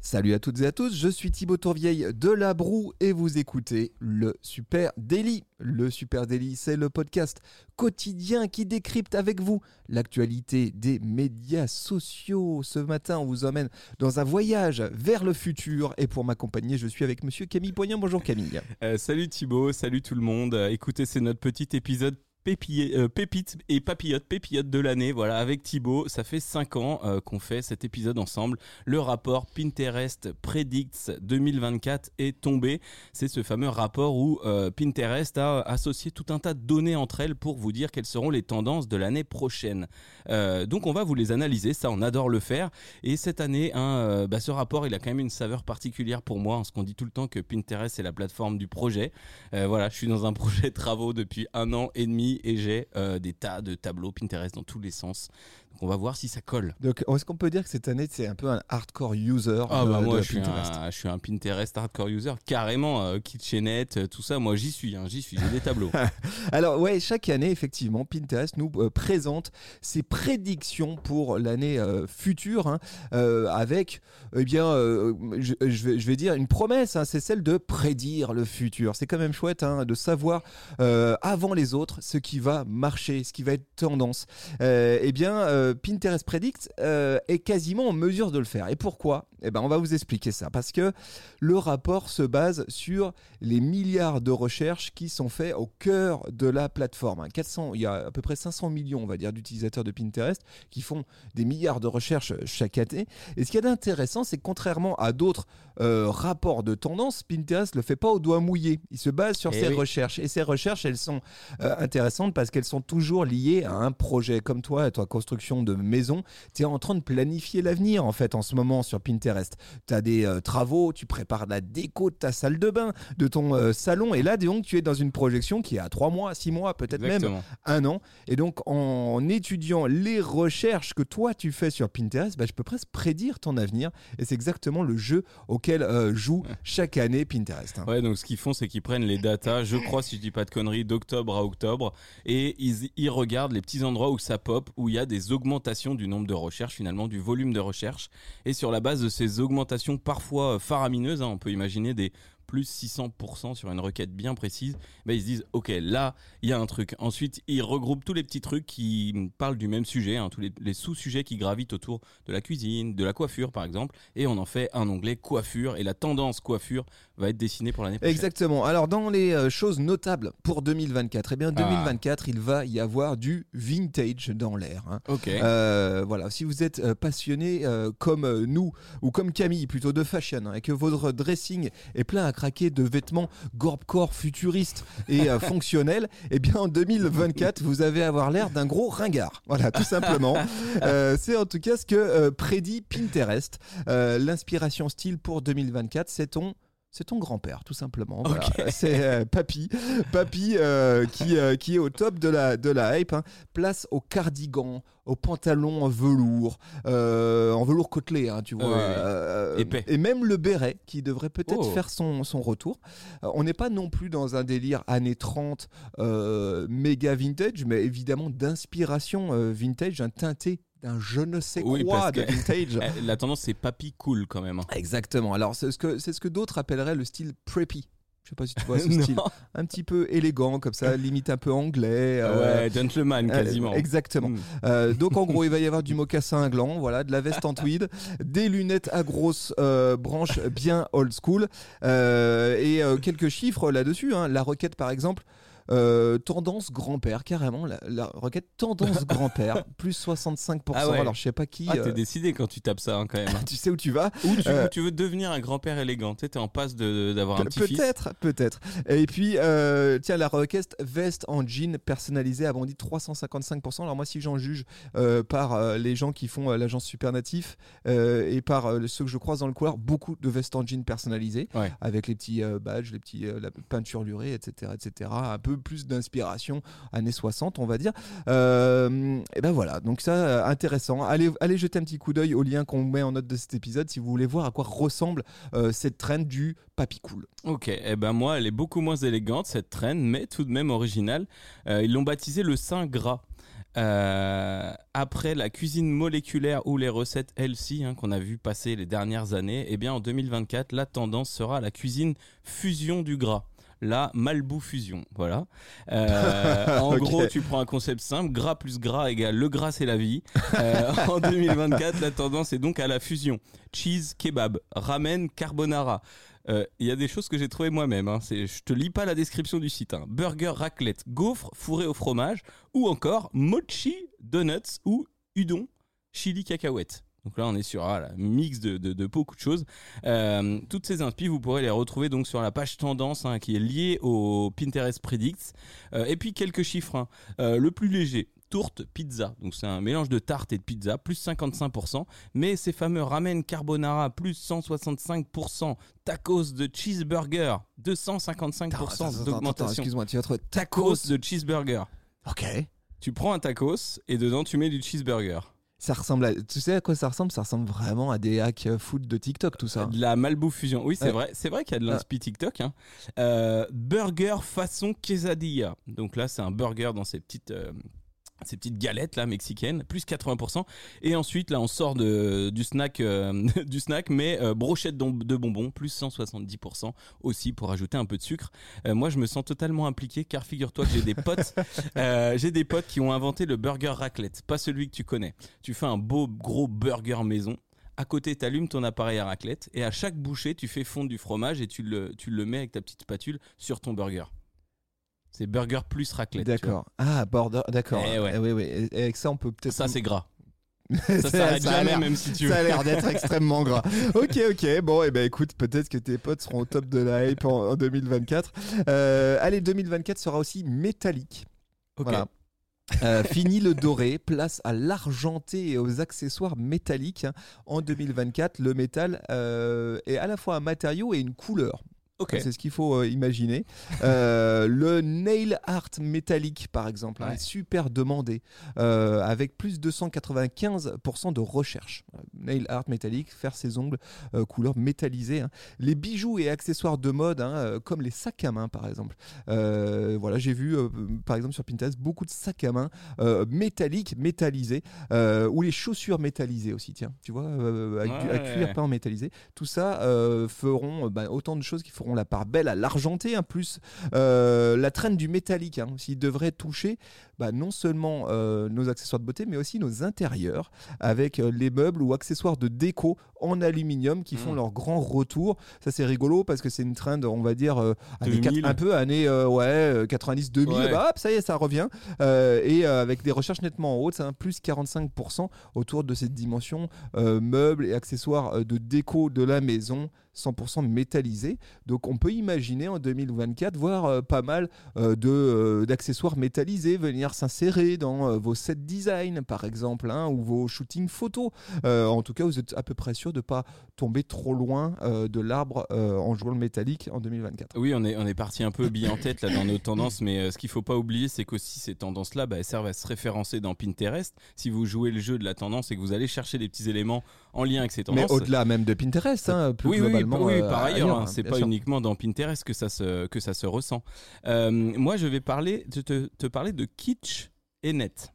Salut à toutes et à tous, je suis Thibaut Tourvieille de La Broue et vous écoutez le Super Daily. Le Super Daily, c'est le podcast quotidien qui décrypte avec vous l'actualité des médias sociaux. Ce matin, on vous emmène dans un voyage vers le futur et pour m'accompagner, je suis avec monsieur Camille Poignant. Bonjour Camille. Euh, salut Thibaut, salut tout le monde. Euh, écoutez, c'est notre petit épisode euh, pépite et papillote, pépillote de l'année. Voilà, avec Thibaut, ça fait 5 ans euh, qu'on fait cet épisode ensemble. Le rapport Pinterest Predicts 2024 est tombé. C'est ce fameux rapport où euh, Pinterest a associé tout un tas de données entre elles pour vous dire quelles seront les tendances de l'année prochaine. donc on va vous les analyser, ça on adore le faire. Et cette année, hein, bah, ce rapport, il a quand même une saveur particulière pour moi, parce qu'on dit tout le temps que Pinterest est la plateforme du projet. voilà, je suis dans un projet de travaux depuis un an et demi et j'ai euh, des tas de tableaux Pinterest dans tous les sens on va voir si ça colle. Donc est-ce qu'on peut dire que cette année c'est un peu un hardcore user Ah bah moi je, suis un, je suis un Pinterest hardcore user carrément euh, kitchenette euh, tout ça moi j'y suis hein, j'y suis j'ai des tableaux. Alors ouais chaque année effectivement Pinterest nous euh, présente ses prédictions pour l'année future hein, avec eh bien je, vais, je, vais, dire une promesse hein, c'est celle de prédire le futur. C'est quand même chouette de savoir avant les autres ce qui va marcher, ce qui va être tendance. eh bien Pinterest Predict euh, est quasiment en mesure de le faire. Et pourquoi? Eh ben, on va vous expliquer ça. Parce que le rapport se base sur les milliards de recherches qui sont faits au cœur de la plateforme. 400, il y a à peu près 500 millions, on va dire, d'utilisateurs de Pinterest qui font des milliards de recherches chaque année. Et ce qui est intéressant, c'est que contrairement à d'autres euh, rapports de tendance, Pinterest ne le fait pas au doigt mouillé. Il se base sur eh ses recherches. Et ces recherches, elles sont euh, intéressantes parce qu'elles sont toujours liées à un projet. Comme toi, à toi, construction de maison, tu es en train de planifier l'avenir en fait en ce moment sur Pinterest. Tu as des euh, travaux, tu prépares la déco de ta salle de bain, de ton euh, salon, et là donc tu es dans une projection qui est à 3 mois, 6 mois, peut-être même un an. Et donc en étudiant les recherches que toi tu fais sur Pinterest, bah, je peux presque prédire ton avenir. Et c'est exactement le jeu auquel euh, joue chaque année Pinterest. Hein. Ouais, donc ce qu'ils font, c'est qu'ils prennent les datas, je crois, si je dis pas de conneries, d'octobre à octobre, et ils, regardent les petits endroits où ça pop, où il y a des augmentation du nombre de recherches, finalement, du volume de recherche. Et sur la base de ces augmentations parfois faramineuses, hein, on peut imaginer des plus 600% sur une requête bien précise, bah, ils se disent ok là il y a un truc. Ensuite ils regroupent tous les petits trucs qui parlent du même sujet, hein, tous les, sous-sujets qui gravitent autour de la cuisine, de la coiffure par exemple, et on en fait un onglet coiffure et la tendance coiffure va être dessinée pour l'année prochaine. Exactement. Alors dans les euh, choses notables pour 2024, eh bien 2024 ah. il va y avoir du vintage dans l'air. Hein. Ok. Euh, voilà, si vous êtes euh, passionné comme nous ou comme Camille plutôt de fashion hein, et que votre dressing est plein à craquer de vêtements Gorpcore futuristes et euh, fonctionnels, eh bien en 2024, vous avez avoir l'air d'un gros ringard. Voilà, tout simplement. Euh, c'est en tout cas ce que euh, prédit Pinterest. L'inspiration style pour 2024, c'est ton c'est ton grand-père, tout simplement. C'est euh, Papy, Papy euh, qui, euh, qui est au top de la, de la hype. Hein. Place au cardigan, au pantalon en velours, en velours côtelé, hein, tu vois. Épais. Et même le béret qui devrait peut-être oh. faire son, son retour. on n'est pas non plus dans un délire années 30 méga vintage, mais évidemment d'inspiration vintage, un teinté d'un je ne sais quoi de vintage. La tendance c'est papy cool quand même. Exactement. Alors c'est ce que c'est ce que d'autres appelleraient le style preppy. Je sais pas si tu vois ce style. Un petit peu élégant, comme ça, limite un peu anglais. Euh, ouais, gentleman euh, quasiment. exactement. Hmm. Euh, donc en gros, il va y avoir du mocassin à gland, voilà, de la veste en tweed, des lunettes à grosses branches bien old school, et quelques chiffres là-dessus. Hein. La requête, par exemple, euh, tendance grand-père, carrément, la, requête tendance grand-père, plus 65%. Ah Alors je sais pas qui. Ah, t'es euh, décidé quand tu tapes ça hein, quand même. tu sais où tu vas. Ou tu, euh, tu veux devenir un grand-père élégant. Tu es en passe d'avoir un petit-fils. Peut-être, peut-être. Et puis, tiens, la requête veste en jean personnalisée bondi 355%. Alors moi, si j'en juge par les gens qui font l'agence Supernatif et par ceux que je croise dans le couloir, beaucoup de vestes en jean personnalisées avec les petits badges, les petits la peinture lurée, etc., etc. Un peu plus d'inspiration années 60, on va dire. Euh, et ben voilà, donc ça, euh, intéressant. Allez, allez jeter un petit coup d'œil au lien qu'on met en note de cet épisode si vous voulez voir à quoi ressemble euh, cette trend du papy cool. Ok, et eh ben moi, elle est beaucoup moins élégante cette trend, mais tout de même originale. Ils l'ont baptisé le Saint Gras. Après la cuisine moléculaire ou les recettes healthy hein, qu'on a vu passer les dernières années, eh bien en 2024, la tendance sera la cuisine fusion du gras. La Malbou fusion, voilà. Euh, en gros, tu prends un concept simple, gras plus gras égale le gras c'est la vie. Euh, en 2024, la tendance est donc à la fusion. Cheese kebab, ramen carbonara. Euh, Il y a des choses que j'ai trouvées moi-même. Hein. Je te lis pas la description du site. hein. Burger raclette, gaufre fourré au fromage, ou encore mochi donuts ou udon chili cacahuète. Donc là, on est sur ah, un mix de, de, de beaucoup de choses. Euh, toutes ces inspi, vous pourrez les retrouver donc sur la page tendance hein, qui est liée au Pinterest Predicts. Euh, et puis quelques chiffres. hein. Euh, le plus léger, tourte pizza. Donc c'est un mélange de tarte et de pizza, plus 55%. Mais ces fameux ramen carbonara, plus 165%. Tacos de cheeseburger, 255% d'augmentation. Excuse-moi, tu as trouvé Tacos de cheeseburger. Ok. Tu prends un tacos et dedans tu mets du cheeseburger. Ça ressemble à. Tu sais à quoi ça ressemble? Ça ressemble vraiment à des hacks euh, foot de TikTok, tout ça. De la Malbou fusion. Oui, c'est Ouais. vrai. C'est vrai qu'il y a de l'inspi TikTok. hein. Euh, burger façon quesadilla. Donc là, c'est un burger dans ces petites. euh, ces petites galettes là mexicaines plus 80% et ensuite là on sort de, du snack euh, du snack mais euh, brochette de bonbons plus 170% aussi pour ajouter un peu de sucre. Euh, moi je me sens totalement impliqué car figure-toi que j'ai des potes j'ai des potes qui ont inventé le burger raclette pas celui que tu connais. Tu fais un beau gros burger maison. À côté, tu allumes ton appareil à raclette et à chaque bouchée, tu fais fondre du fromage et tu le, tu le mets avec ta petite spatule sur ton burger. C'est burger plus raclette. D'accord. Ah, border. D'accord. Eh ouais. Eh oui, oui. Et avec ça, on peut peut-être. Ça, c'est gras. ça, s'arrête jamais, même si tu veux. Ça a l'air d'être extrêmement gras. Ok, ok. Bon, et ben écoute, peut-être que tes potes seront au top de la hype en, en 2024. Euh, allez, 2024 sera aussi métallique. Ok. Voilà. Euh, fini le doré, place à l'argenté et aux accessoires métalliques. En 2024, le métal euh, est à la fois un matériau et une couleur. C'est ce qu'il faut euh, imaginer. Euh, le nail art métallique, par exemple, hein, est super demandé, euh, avec plus de 295% de recherche. Nail art métallique, faire ses ongles couleur métallisée. hein. Les bijoux et accessoires de mode, hein, comme les sacs à main, par exemple. Voilà, j'ai vu, par exemple, sur Pinterest, beaucoup de sacs à main métalliques, métallisés, ou les chaussures métallisées aussi, tiens, tu vois, à cuir peint métallisé. Tout ça feront bah, autant de choses qui feront la part belle à l'argenté, hein, plus euh, la traîne du métallique, hein, s'il devrait toucher bah, non seulement euh, nos accessoires de beauté, mais aussi nos intérieurs, avec euh, les meubles ou accessoires de déco en aluminium qui font Mm. leur grand retour. Ça c'est rigolo parce que c'est une trend, on va dire, années 2000. quatre- un peu années euh, ouais, 90-2000, Ouais. bah, hop, ça y est, ça revient. Et avec des recherches nettement en haute, un plus 45% autour de cette dimension meubles et accessoires de déco de la maison 100% métallisés. Donc on peut imaginer en 2024 voir euh, pas mal euh, de, euh, d'accessoires métallisés venir s'insérer dans vos sets design par exemple hein, ou vos shootings photos. En tout cas, vous êtes à peu près sûr de pas tomber trop loin de l'arbre en jouant le métallique en 2024. Oui, on est, on est parti un peu billet en tête là dans nos tendances, mais ce qu'il faut pas oublier, c'est qu'aussi ces tendances-là, bah, elles servent à se référencer dans Pinterest. Si vous jouez le jeu de la tendance et que vous allez chercher des petits éléments en lien avec ces Mais tendances. au-delà même de Pinterest, hein, plus oui, oui, oui, euh, par ailleurs, hein, c'est pas sûr. uniquement dans Pinterest que ça se, que ça se ressent. Euh, moi, je vais parler, te, te, te parler de kitsch et net.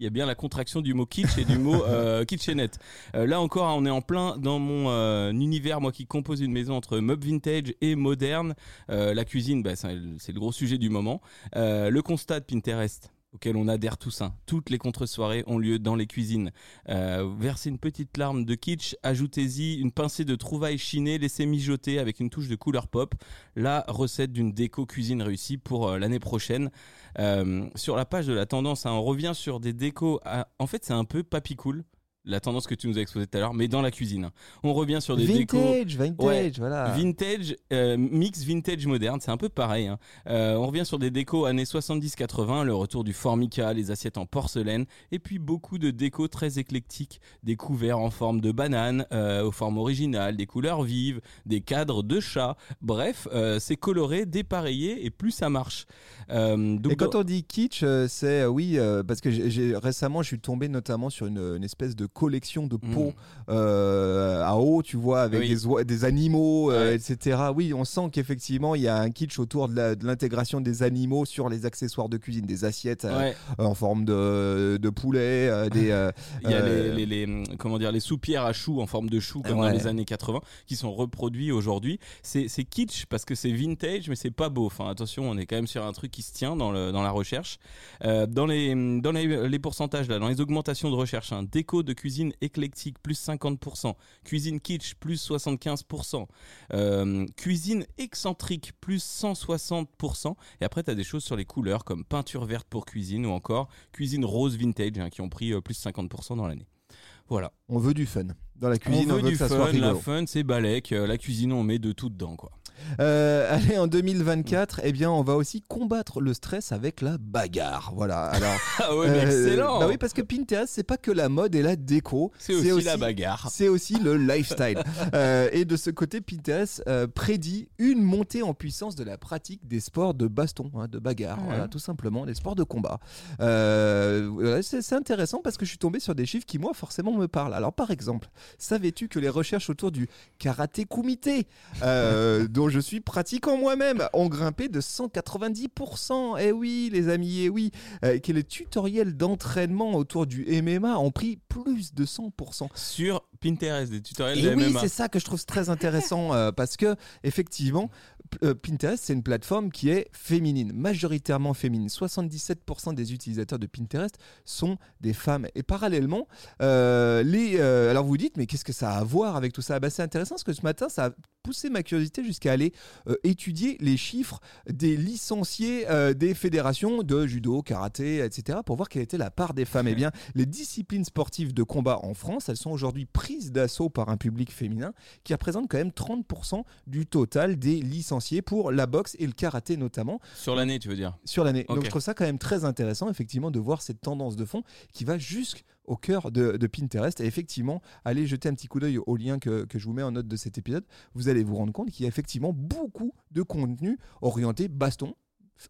Il y a bien la contraction du mot kitsch et du mot euh, kitchenette. Euh, là encore, on est en plein dans mon euh, univers, moi qui compose une maison entre meubles vintage et moderne. La cuisine, bah, c'est le gros sujet du moment. Le constat de Pinterest auquel on adhère tous. hein. Toutes les contre-soirées ont lieu dans les cuisines. Euh, versez une petite larme de kitsch, ajoutez-y une pincée de trouvailles chinées, laissez mijoter avec une touche de couleur pop. La recette d'une déco cuisine réussie pour euh, l'année prochaine. Euh, sur la page de la tendance, hein, on revient sur des décos. En fait, c'est un peu papy cool. La tendance que tu nous as exposée tout à l'heure, mais dans la cuisine. On revient sur des décos. Vintage, vintage, Ouais, voilà. Vintage, euh, mix vintage moderne, c'est un peu pareil. hein. Euh, on revient sur des décos années 70-80, le retour du formica, les assiettes en porcelaine, et puis beaucoup de décos très éclectiques, des couverts en forme de banane, euh, aux formes originales, des couleurs vives, des cadres de chat. Bref, c'est coloré, dépareillé, et plus ça marche. Donc Et quand dans- on dit kitsch, c'est oui, parce que j'ai récemment, je suis tombé notamment sur une, une espèce de collection de pots Mm. euh, à eau, tu vois, avec Oui. des, des animaux, euh, Ouais. etc. Oui, on sent qu'effectivement, il y a un kitsch autour de l'intégration des animaux sur les accessoires de cuisine, des assiettes euh, en forme de, de poulet, des. il y a les, les- les- comment dire les soupières à choux en forme de chou comme Ouais. dans les années 80 qui sont reproduits aujourd'hui. C'est kitsch parce que c'est vintage mais c'est pas beau. Enfin attention, on est quand même sur un truc qui se tient dans, le, dans la recherche. Dans les dans les, les pourcentages là, dans les augmentations de recherche, hein, déco de cuisine éclectique plus 50%, cuisine kitsch plus 75%, euh, cuisine excentrique plus 160%. Et après tu as des choses sur les couleurs comme peinture verte pour cuisine ou encore cuisine rose vintage hein, qui ont pris euh, plus 50% dans l'année. Voilà. on veut du fun. Dans la cuisine, on on veut, du que ça fun, soit la fun c'est balèque, euh, la cuisine on met de tout dedans quoi. Euh, allez, en 2024, eh bien, on va aussi combattre le stress avec la bagarre. Voilà. Alors, Ah ouais, mais euh, excellent Bah oui, parce que Pinterest, c'est pas que la mode et la déco. C'est aussi, la bagarre. C'est aussi le lifestyle. Euh, et de ce côté, Pinterest euh, prédit une montée en puissance de la pratique des sports de baston, hein, de bagarre, Ouais. voilà, tout simplement, des sports de combat. C'est intéressant parce que je suis tombé sur des chiffres qui, moi, forcément me parlent. Alors, par exemple, savais-tu que les recherches autour du karaté kumite, euh, je suis pratiquant moi-même, ont grimpé de 190%. Eh oui, les amis, eh oui. Euh, que les tutoriels d'entraînement autour du MMA ont pris plus de 100%. Sur Pinterest, des tutoriels Et de oui, c'est ça que je trouve très intéressant euh, parce que effectivement, euh, Pinterest c'est une plateforme qui est féminine, majoritairement féminine. 77% des utilisateurs de Pinterest sont des femmes. Et parallèlement, euh, les, euh, alors vous vous dites mais qu'est-ce que ça a à voir avec tout ça? Bah, C'est intéressant parce que ce matin ça a poussé ma curiosité jusqu'à aller étudier les chiffres des licenciés des fédérations de judo, karaté, etc. pour voir quelle était la part des femmes. Eh bien, les disciplines sportives de combat en France, elles sont aujourd'hui prises d'assaut par un public féminin qui représente quand même 30% du total des licenciés pour la boxe et le karaté notamment Sur l'année, tu veux dire? Sur l'année. Donc je trouve ça quand même très intéressant effectivement de voir cette tendance de fond qui va jusqu'au cœur de, de Pinterest et effectivement allez jeter un petit coup d'œil au lien que, que je vous mets en note de cet épisode. Vous allez vous rendre compte qu'il y a effectivement beaucoup de contenu orienté baston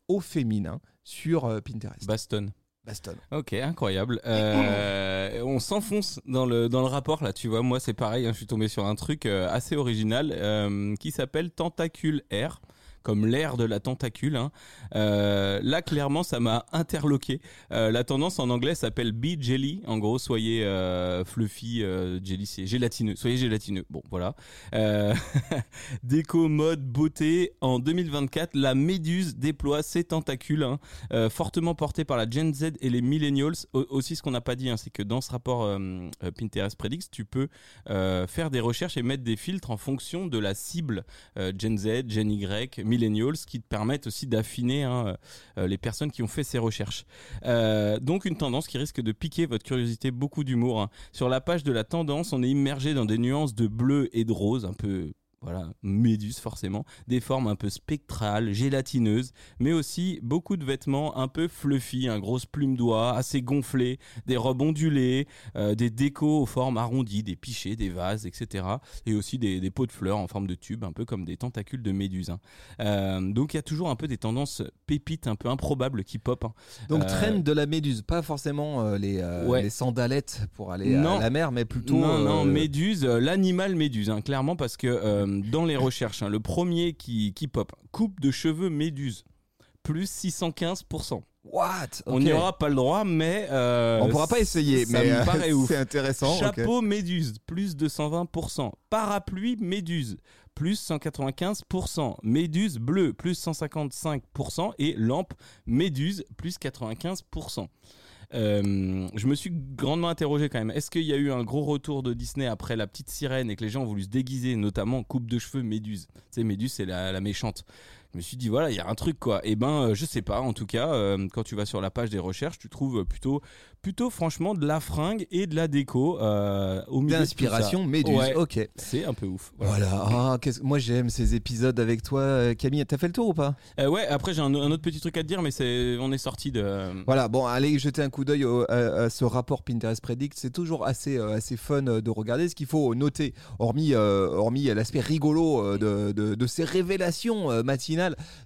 au féminin sur euh, Pinterest. Baston. Baston. Ok, incroyable. Euh, on s'enfonce dans le, dans le rapport là, tu vois. Moi, c'est pareil, hein, je suis tombé sur un truc euh, assez original euh, qui s'appelle Tentacule Air comme l'air de la tentacule. hein. Euh, là, clairement, ça m'a interloqué. Euh, la tendance en anglais s'appelle Be Jelly. En gros, soyez euh, fluffy, jelly, c'est gélatineux. Soyez gélatineux. Bon, voilà. Déco, mode, beauté. En 2024, la méduse déploie ses tentacules, hein, fortement portée par la Gen Z et les millennials. Au- aussi, ce qu'on n'a pas dit, hein, c'est que dans ce rapport Pinterest Predicts, tu peux faire des recherches et mettre des filtres en fonction de la cible Gen Z, Gen Y, millennials, qui te permettent aussi d'affiner hein, euh, les personnes qui ont fait ces recherches. Euh, donc une tendance qui risque de piquer votre curiosité, beaucoup d'humour. hein. Sur la page de la tendance, on est immergé dans des nuances de bleu et de rose, un peu voilà, méduse forcément, des formes un peu spectrales, gélatineuses, mais aussi beaucoup de vêtements un peu fluffy, un grosse plume d'oie, assez gonflée, des robes ondulées, euh, des décos aux formes arrondies, des pichets, des vases, etc. Et aussi des, des pots de fleurs en forme de tube, un peu comme des tentacules de méduse. hein. Euh, donc il y a toujours un peu des tendances pépites, un peu improbables qui pop. hein. Donc Euh, trend de la méduse, pas forcément les, Ouais. les sandalettes pour aller Non. à la mer, mais plutôt... non, non, méduse, l'animal méduse, hein, clairement, parce que dans les recherches, hein, le premier qui, qui pop, coupe de cheveux méduse, plus 615%. What? On n'y aura pas le droit, mais. euh, On pourra pas essayer, ça mais me euh, ouf. c'est intéressant. Chapeau méduse, plus 220%. Parapluie méduse, plus 195%. Méduse bleue, plus 155%. Et lampe méduse, plus 95%. Euh, je me suis grandement interrogé quand même. Est-ce qu'il y a eu un gros retour de Disney après la petite sirène et que les gens ont voulu se déguiser, notamment coupe de cheveux Méduse? Tu sais, Méduse, c'est la, la méchante. Je me suis dit voilà, il y a un truc quoi. Et ben euh, je sais pas. En tout cas, euh, quand tu vas sur la page des recherches, tu trouves plutôt plutôt franchement de la fringue et de la déco euh, au milieu D'inspiration. Méduse. Ouais, Ok. c'est un peu ouf. Voilà. Ah, qu'est-ce- Moi, j'aime ces épisodes avec toi, Camille. T'as fait le tour ou pas? Euh, ouais. Après j'ai un, un autre petit truc à te dire, mais c'est on est sorti de. Voilà, bon, allez jeter un coup d'œil au- à, à ce rapport Pinterest Predict. C'est toujours assez, assez fun de regarder. Ce qu'il faut noter, hormis, hormis l'aspect rigolo de, de- de ces révélations euh,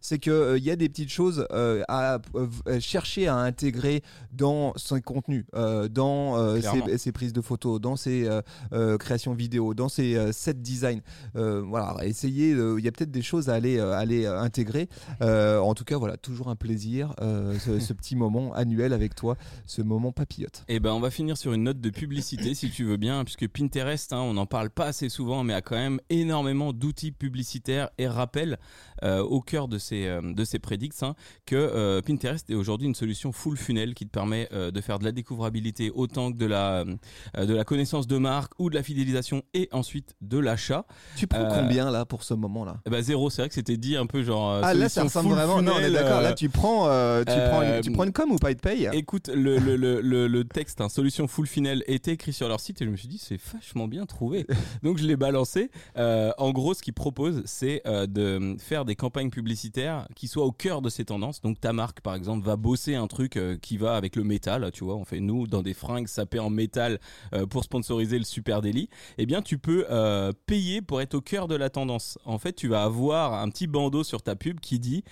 c'est qu'il y a des petites choses euh, à euh, chercher à intégrer dans son contenu, euh, dans euh, ses, ses prises de photos, dans ses euh, euh, créations vidéo, dans ses euh, set design. Euh, voilà, essayez. euh, Il y a peut-être des choses à aller, euh, aller euh, intégrer. Euh, en tout cas, voilà, toujours un plaisir, euh, ce, ce petit moment annuel avec toi, ce moment papillote. Et ben on va finir sur une note de publicité si tu veux bien, puisque Pinterest, hein, on n'en parle pas assez souvent, mais a quand même énormément d'outils publicitaires et rappelle euh, au cœur de ces euh, de ces prédicts hein, que euh, Pinterest est aujourd'hui une solution full funnel qui te permet euh, de faire de la découvrabilité autant que de la de la connaissance de marque ou de la fidélisation et ensuite de l'achat. Tu prends combien là pour ce moment-là? Ben zéro, c'est vrai que c'était dit un peu genre. Ah là, ça ressemble vraiment. Non, on est funnel, d'accord. Là, tu prends, tu, prends une, tu prends une com ou pas, ils te payent Écoute, le, le, le, texte, hein, solution full funnel, était écrit sur leur site et je me suis dit, c'est vachement bien trouvé. Donc je l'ai balancé. En gros, ce qu'ils proposent, c'est de faire des campagnes publicitaires qui soient au cœur de ces tendances. Donc ta marque, par exemple, va bosser un truc euh, qui va avec le métal. Tu vois, on fait nous dans des fringues sapées en métal euh, pour sponsoriser le Super Daily. Eh bien, tu peux euh, payer pour être au cœur de la tendance. En fait, tu vas avoir un petit bandeau sur ta pub qui dit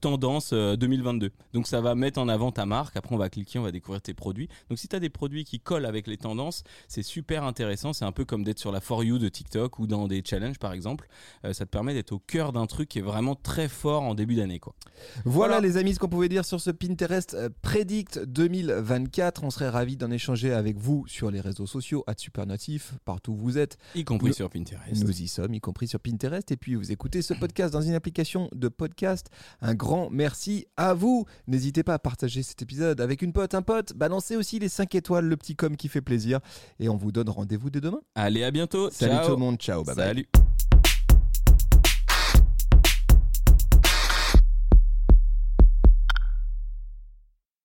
tendance euh, 2022. Donc ça va mettre en avant ta marque. Après, on va cliquer, on va découvrir tes produits. Donc si tu as des produits qui collent avec les tendances, c'est super intéressant. C'est un peu comme d'être sur la For You de TikTok ou dans des challenges par exemple. Ça te permet d'être au cœur d'un truc qui est vraiment très fort en début d'année. quoi. Voilà, Voilà. les amis ce qu'on pouvait dire sur ce Pinterest euh, Predict 2024. On serait ravis d'en échanger avec vous sur les réseaux sociaux, à Supernatif, partout où vous êtes. Y compris Nous- sur Pinterest. Nous y sommes, y compris sur Pinterest. Et puis vous écoutez ce podcast dans une application de podcast. Un grand merci à vous. N'hésitez pas à partager cet épisode avec une pote, un pote. Balancez aussi les 5 étoiles, le petit com qui fait plaisir. Et on vous donne rendez-vous dès demain. Allez, à bientôt. Salut Ciao. tout le monde, ciao, bye bye. Salut.